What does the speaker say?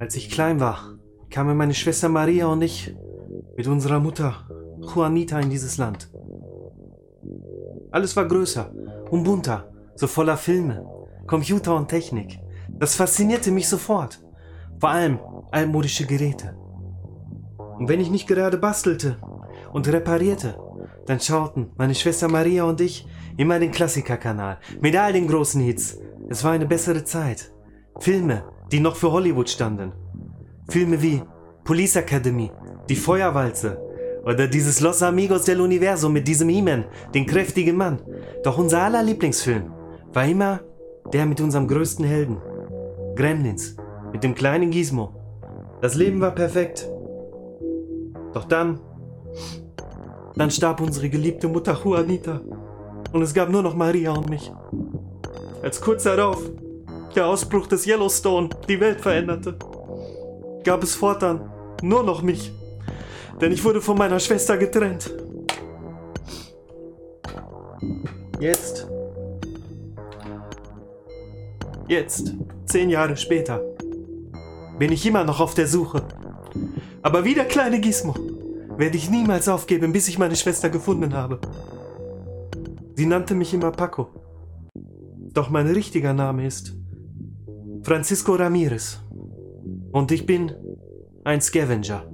Als ich klein war, kamen meine Schwester Maria und ich mit unserer Mutter Juanita in dieses Land. Alles war größer und bunter, so voller Filme, Computer und Technik. Das faszinierte mich sofort. Vor allem altmodische Geräte. Und wenn ich nicht gerade bastelte und reparierte, dann schauten meine Schwester Maria und ich immer den Klassikerkanal mit all den großen Hits. Es war eine bessere Zeit. Filme, die noch für Hollywood standen. Filme wie Police Academy, Die Feuerwalze oder dieses Los Amigos del Universo mit diesem He-Man, den kräftigen Mann. Doch unser aller Lieblingsfilm war immer der mit unserem größten Helden. Gremlins, mit dem kleinen Gizmo. Das Leben war perfekt. Doch dann, dann starb unsere geliebte Mutter Juanita und es gab nur noch Maria und mich. Als kurz darauf der Ausbruch des Yellowstone die Welt veränderte, gab es fortan nur noch mich, denn ich wurde von meiner Schwester getrennt. Jetzt, jetzt, zehn Jahre später, bin ich immer noch auf der Suche. Aber wie der kleine Gizmo werde ich niemals aufgeben, bis ich meine Schwester gefunden habe. Sie nannte mich immer Paco. Doch mein richtiger Name ist Francisco Ramirez. Und ich bin ein Scavenger.